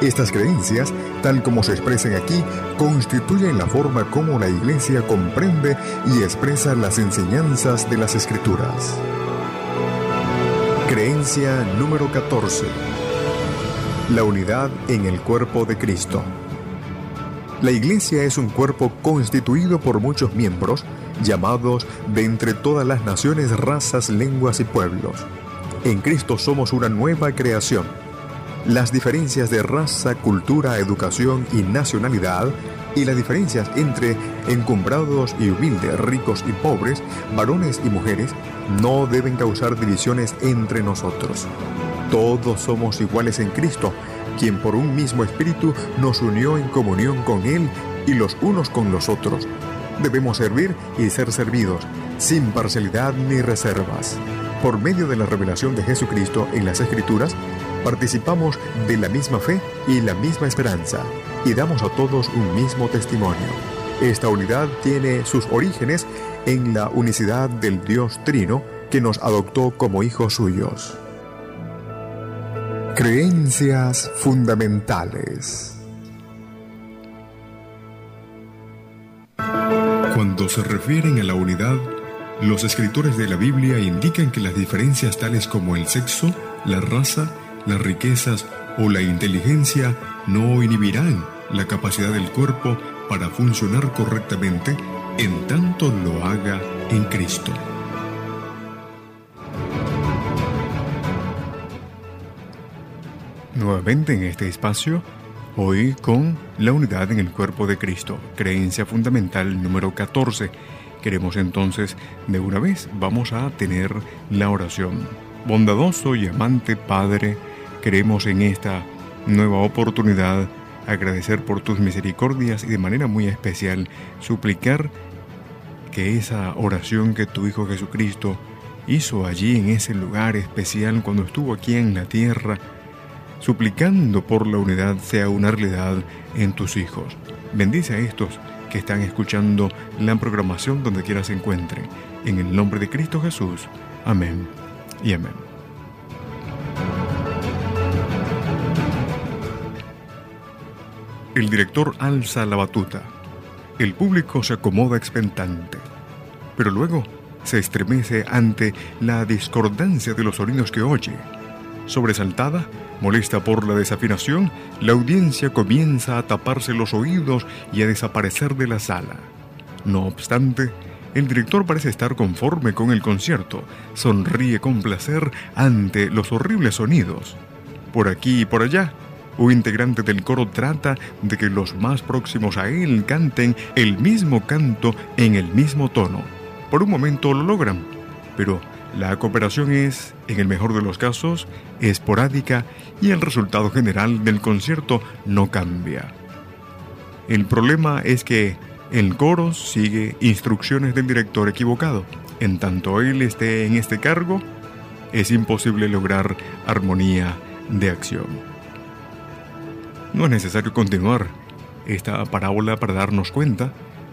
estas creencias, tal como se expresan aquí, constituyen la forma como la Iglesia comprende y expresa las enseñanzas de las Escrituras. Creencia número 14. La unidad en el cuerpo de Cristo. La Iglesia es un cuerpo constituido por muchos miembros, llamados de entre todas las naciones, razas, lenguas y pueblos. En Cristo somos una nueva creación las diferencias de raza, cultura, educación y nacionalidad, y las diferencias entre encumbrados y humildes, ricos y pobres, varones y mujeres, no deben causar divisiones entre nosotros. Todos somos iguales en Cristo, quien por un mismo espíritu nos unió en comunión con Él y los unos con los otros. Debemos servir y ser servidos, sin parcialidad ni reservas. Por medio de la revelación de Jesucristo en las Escrituras, participamos de la misma fe y la misma esperanza y damos a todos un mismo testimonio. Esta unidad tiene sus orígenes en la unicidad del Dios Trino que nos adoptó como hijos suyos. Creencias fundamentales. Cuando se refieren a la unidad, Los escritores de la Biblia indican que las diferencias tales como el sexo, la raza, las riquezas o la inteligencia no inhibirán la capacidad del cuerpo para funcionar correctamente en tanto lo haga en Cristo. Nuevamente en este espacio, hoy con la unidad en el cuerpo de Cristo, creencia fundamental número 14. Queremos entonces, de una vez, vamos a tener la oración. Bondadoso y amante Padre, queremos en esta nueva oportunidad agradecer por tus misericordias y de manera muy especial suplicar que esa oración que tu Hijo Jesucristo hizo allí en ese lugar especial cuando estuvo aquí en la tierra, suplicando por la unidad sea una realidad en tus hijos. Bendice a estos que están escuchando la programación donde quiera se encuentren. En el nombre de Cristo Jesús. Amén y amén. El director alza la batuta. El público se acomoda expectante. Pero luego se estremece ante la discordancia de los sonidos que oye. Sobresaltada, Molesta por la desafinación, la audiencia comienza a taparse los oídos y a desaparecer de la sala. No obstante, el director parece estar conforme con el concierto, sonríe con placer ante los horribles sonidos. Por aquí y por allá, un integrante del coro trata de que los más próximos a él canten el mismo canto en el mismo tono. Por un momento lo logran, pero la cooperación es, en el mejor de los casos, esporádica y el resultado general del concierto no cambia. El problema es que el coro sigue instrucciones del director equivocado. En tanto él esté en este cargo, es imposible lograr armonía de acción. No es necesario continuar esta parábola para darnos cuenta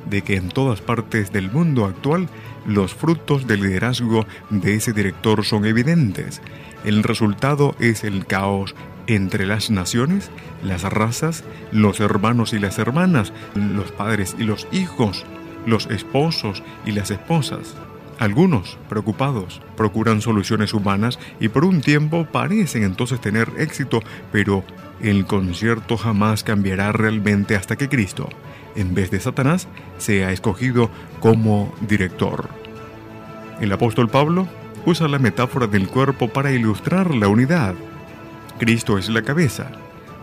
de que en todas partes del mundo actual los frutos del liderazgo de ese director son evidentes. El resultado es el caos entre las naciones, las razas, los hermanos y las hermanas, los padres y los hijos, los esposos y las esposas. Algunos, preocupados, procuran soluciones humanas y por un tiempo parecen entonces tener éxito, pero el concierto jamás cambiará realmente hasta que Cristo, en vez de Satanás, sea escogido como director. El apóstol Pablo usa la metáfora del cuerpo para ilustrar la unidad. Cristo es la cabeza,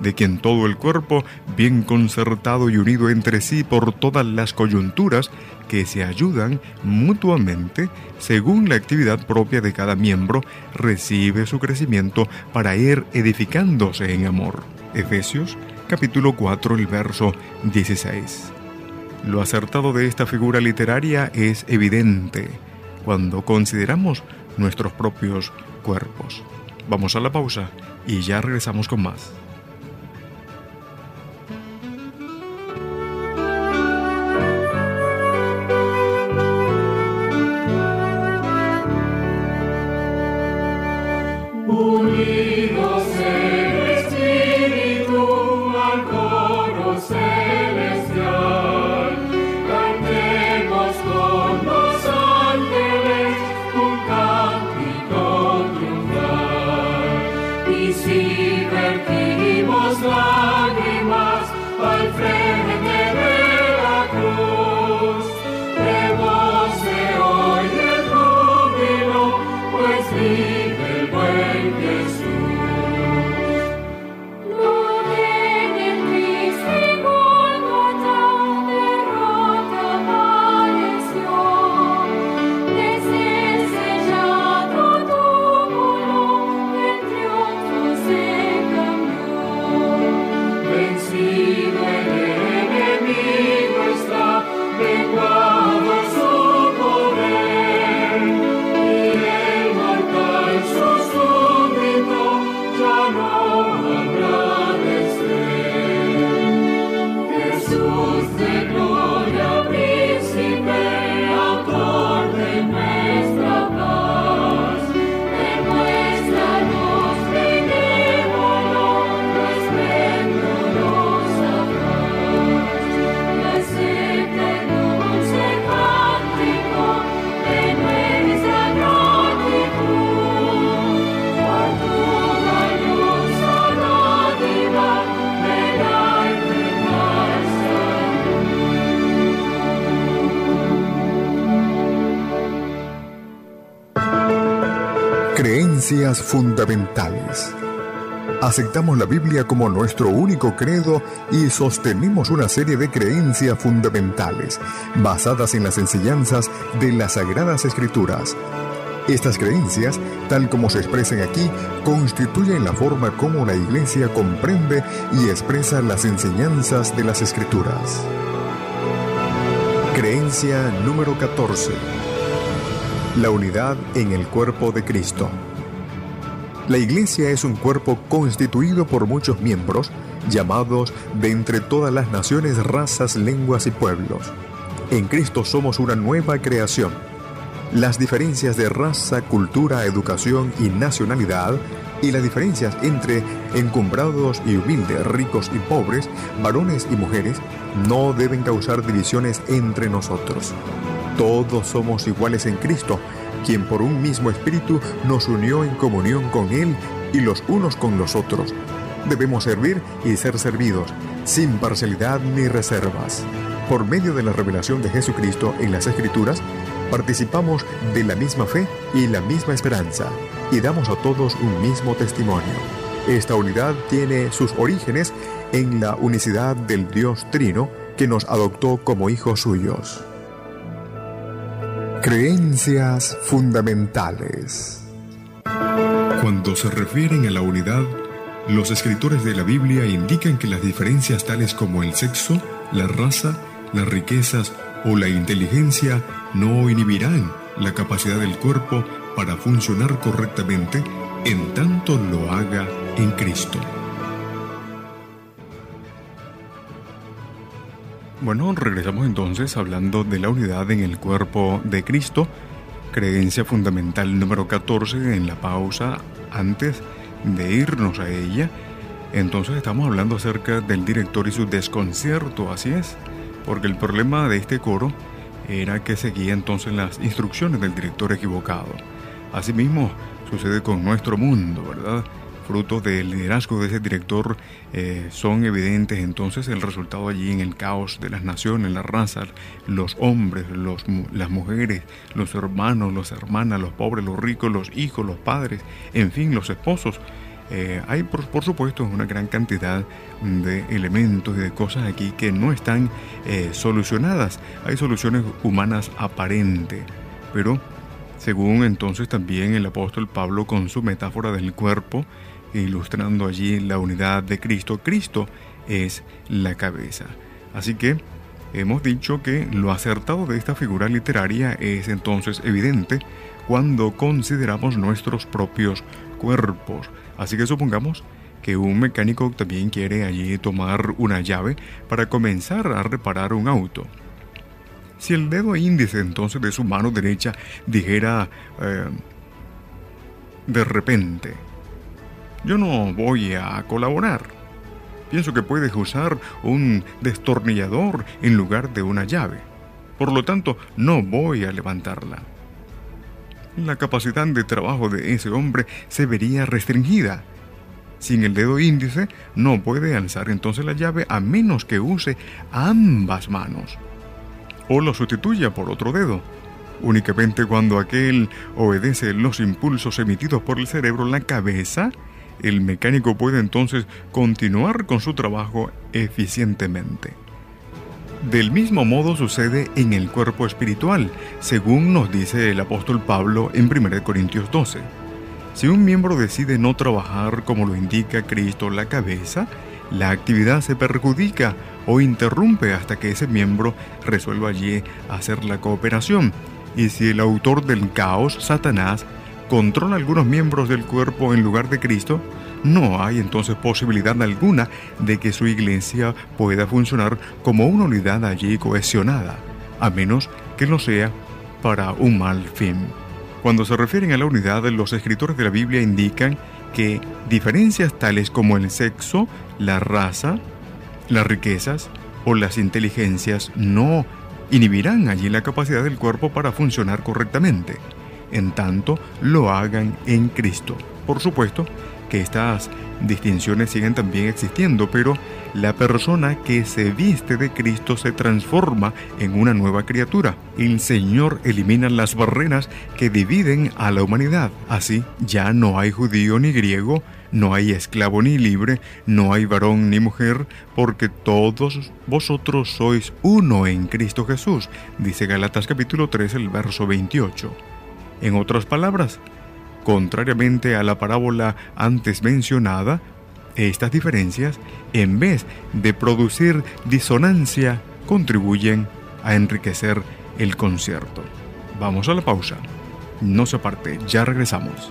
de quien todo el cuerpo, bien concertado y unido entre sí por todas las coyunturas que se ayudan mutuamente según la actividad propia de cada miembro, recibe su crecimiento para ir edificándose en amor. Efesios capítulo 4, el verso 16. Lo acertado de esta figura literaria es evidente cuando consideramos nuestros propios cuerpos. Vamos a la pausa y ya regresamos con más. Fundamentales. Aceptamos la Biblia como nuestro único credo y sostenemos una serie de creencias fundamentales basadas en las enseñanzas de las Sagradas Escrituras. Estas creencias, tal como se expresan aquí, constituyen la forma como la Iglesia comprende y expresa las enseñanzas de las Escrituras. Creencia número 14 la unidad en el cuerpo de Cristo. La iglesia es un cuerpo constituido por muchos miembros, llamados de entre todas las naciones, razas, lenguas y pueblos. En Cristo somos una nueva creación. Las diferencias de raza, cultura, educación y nacionalidad y las diferencias entre encumbrados y humildes, ricos y pobres, varones y mujeres, no deben causar divisiones entre nosotros. Todos somos iguales en Cristo, quien por un mismo espíritu nos unió en comunión con Él y los unos con los otros. Debemos servir y ser servidos, sin parcialidad ni reservas. Por medio de la revelación de Jesucristo en las Escrituras, participamos de la misma fe y la misma esperanza, y damos a todos un mismo testimonio. Esta unidad tiene sus orígenes en la unicidad del Dios Trino, que nos adoptó como hijos suyos. Creencias fundamentales. Cuando se refieren a la unidad, los escritores de la Biblia indican que las diferencias tales como el sexo, la raza, las riquezas o la inteligencia no inhibirán la capacidad del cuerpo para funcionar correctamente en tanto lo haga en Cristo. Bueno, regresamos entonces hablando de la unidad en el cuerpo de Cristo, creencia fundamental número 14 en la pausa antes de irnos a ella. Entonces estamos hablando acerca del director y su desconcierto, así es, porque el problema de este coro era que seguía entonces las instrucciones del director equivocado. Asimismo, sucede con nuestro mundo, ¿verdad? Fruto del liderazgo de ese director eh, son evidentes entonces el resultado allí en el caos de las naciones, las razas, los hombres, los, las mujeres, los hermanos, las hermanas, los pobres, los ricos, los hijos, los padres, en fin, los esposos. Eh, hay por, supuesto una gran cantidad de elementos y de cosas aquí que no están eh, solucionadas. Hay soluciones humanas aparentes, pero según entonces también el apóstol Pablo con su metáfora del cuerpo, ilustrando allí la unidad de Cristo. Cristo es la cabeza. Así que hemos dicho que lo acertado de esta figura literaria es entonces evidente cuando consideramos nuestros propios cuerpos. Así que supongamos que un mecánico también quiere allí tomar una llave para comenzar a reparar un auto. Si el dedo índice entonces de su mano derecha dijera eh, de repente, yo no voy a colaborar. Pienso que puedes usar un destornillador en lugar de una llave. Por lo tanto, no voy a levantarla. La capacidad de trabajo de ese hombre se vería restringida. Sin el dedo índice, no puede alzar entonces la llave a menos que use ambas manos. O lo sustituya por otro dedo. Únicamente cuando aquel obedece los impulsos emitidos por el cerebro, la cabeza el mecánico puede entonces continuar con su trabajo eficientemente. Del mismo modo sucede en el cuerpo espiritual, según nos dice el apóstol Pablo en 1 Corintios 12. Si un miembro decide no trabajar como lo indica Cristo la cabeza, la actividad se perjudica o interrumpe hasta que ese miembro resuelva allí hacer la cooperación. Y si el autor del caos, Satanás, controla algunos miembros del cuerpo en lugar de Cristo, no hay entonces posibilidad alguna de que su iglesia pueda funcionar como una unidad allí cohesionada, a menos que lo sea para un mal fin. Cuando se refieren a la unidad, los escritores de la Biblia indican que diferencias tales como el sexo, la raza, las riquezas o las inteligencias no inhibirán allí la capacidad del cuerpo para funcionar correctamente en tanto lo hagan en Cristo. Por supuesto que estas distinciones siguen también existiendo, pero la persona que se viste de Cristo se transforma en una nueva criatura. El Señor elimina las barreras que dividen a la humanidad. Así ya no hay judío ni griego, no hay esclavo ni libre, no hay varón ni mujer, porque todos vosotros sois uno en Cristo Jesús, dice Galatas capítulo 3, el verso 28. En otras palabras, contrariamente a la parábola antes mencionada, estas diferencias, en vez de producir disonancia, contribuyen a enriquecer el concierto. Vamos a la pausa. No se aparte, ya regresamos.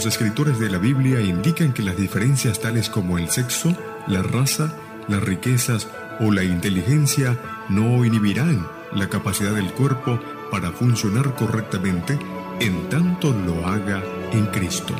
los escritores de la Biblia indican que las diferencias tales como el sexo, la raza, las riquezas o la inteligencia no inhibirán la capacidad del cuerpo para funcionar correctamente en tanto lo haga en Cristo.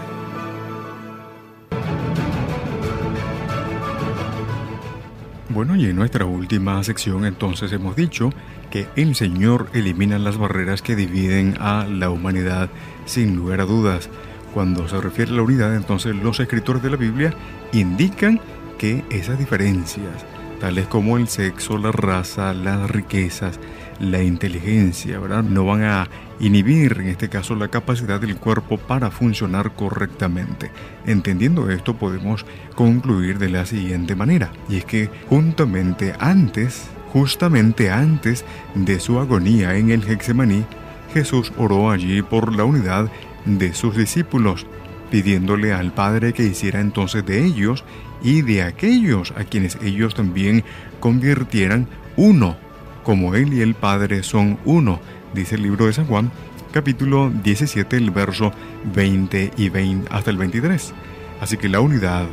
Bueno, y en nuestra última sección entonces hemos dicho que el Señor elimina las barreras que dividen a la humanidad sin lugar a dudas. Cuando se refiere a la unidad, entonces los escritores de la Biblia indican que esas diferencias, tales como el sexo, la raza, las riquezas, la inteligencia, ¿verdad? No van a inhibir, en este caso, la capacidad del cuerpo para funcionar correctamente. Entendiendo esto, podemos concluir de la siguiente manera, y es que juntamente antes, justamente antes de su agonía en el Hexemaní, Jesús oró allí por la unidad de sus discípulos, pidiéndole al Padre que hiciera entonces de ellos y de aquellos a quienes ellos también convirtieran uno, como Él y el Padre son uno, dice el libro de San Juan, capítulo 17, el verso 20 y 20 hasta el 23. Así que la unidad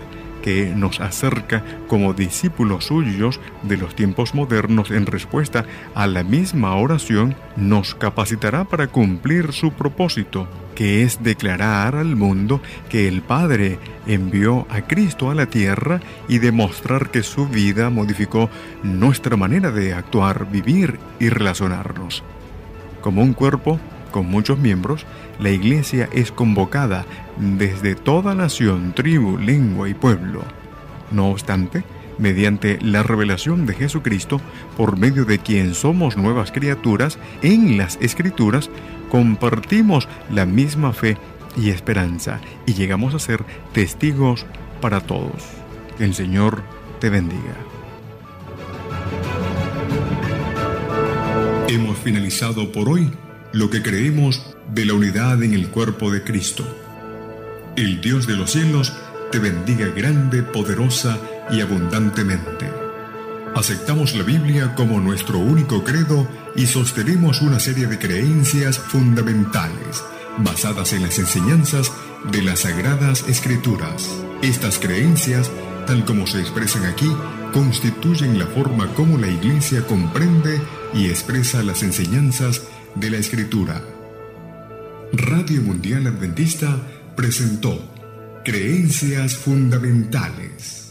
que nos acerca como discípulos suyos de los tiempos modernos en respuesta a la misma oración, nos capacitará para cumplir su propósito, que es declarar al mundo que el Padre envió a Cristo a la tierra y demostrar que su vida modificó nuestra manera de actuar, vivir y relacionarnos. Como un cuerpo, con muchos miembros, la iglesia es convocada desde toda nación, tribu, lengua y pueblo. No obstante, mediante la revelación de Jesucristo, por medio de quien somos nuevas criaturas, en las Escrituras compartimos la misma fe y esperanza y llegamos a ser testigos para todos. Que el Señor te bendiga. Hemos finalizado por hoy lo que creemos de la unidad en el cuerpo de Cristo. El Dios de los cielos te bendiga grande, poderosa y abundantemente. Aceptamos la Biblia como nuestro único credo y sostenemos una serie de creencias fundamentales basadas en las enseñanzas de las Sagradas Escrituras. Estas creencias, tal como se expresan aquí, constituyen la forma como la Iglesia comprende y expresa las enseñanzas de la Escritura. Radio Mundial Adventista presentó Creencias Fundamentales.